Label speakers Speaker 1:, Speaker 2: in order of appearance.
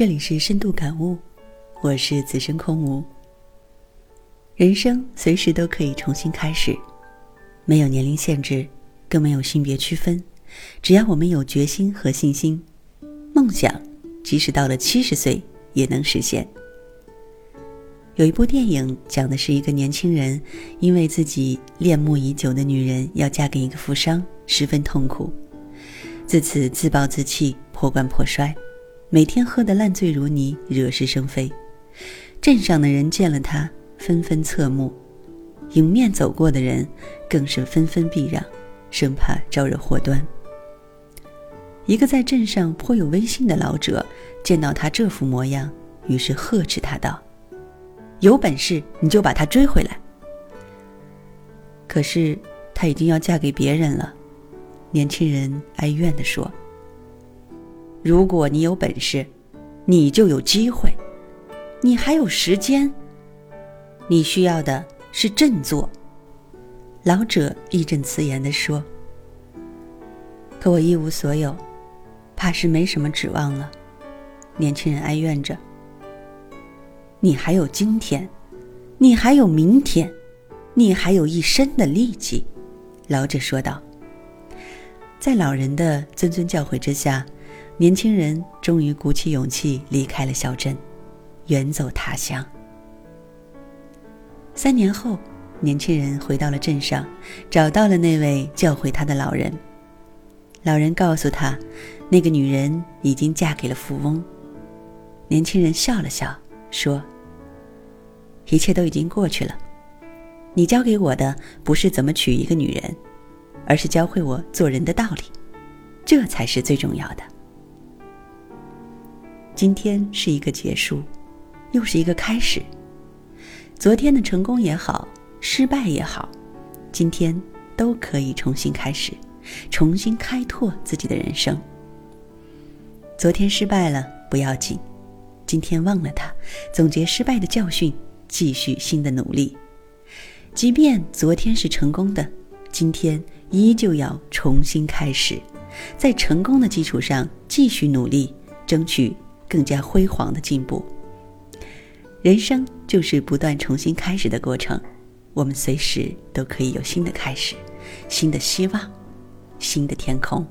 Speaker 1: 这里是深度感悟，我是子深空无。人生随时都可以重新开始，没有年龄限制，更没有性别区分，只要我们有决心和信心，梦想即使到了七十岁也能实现。有一部电影讲的是一个年轻人，因为自己恋慕已久的女人要嫁给一个富商，十分痛苦，自此自暴自弃，破罐破摔。每天喝得烂醉如泥，惹是生非。镇上的人见了他，纷纷侧目；迎面走过的人，更是纷纷避让，生怕招惹祸端。一个在镇上颇有威信的老者见到他这副模样，于是呵斥他道：“有本事你就把他追回来。”可是他已经要嫁给别人了，年轻人哀怨地说。如果你有本事，你就有机会，你还有时间。你需要的是振作。老者义正辞严地说：“可我一无所有，怕是没什么指望了。”年轻人哀怨着：“你还有今天，你还有明天，你还有一身的力气。”老者说道。在老人的谆谆教诲之下。年轻人终于鼓起勇气离开了小镇，远走他乡。三年后，年轻人回到了镇上，找到了那位教会他的老人。老人告诉他，那个女人已经嫁给了富翁。年轻人笑了笑，说：“一切都已经过去了，你教给我的不是怎么娶一个女人，而是教会我做人的道理，这才是最重要的。”今天是一个结束，又是一个开始。昨天的成功也好，失败也好，今天都可以重新开始，重新开拓自己的人生。昨天失败了不要紧，今天忘了它，总结失败的教训，继续新的努力。即便昨天是成功的，今天依旧要重新开始，在成功的基础上继续努力，争取。更加辉煌的进步。人生就是不断重新开始的过程，我们随时都可以有新的开始，新的希望，新的天空。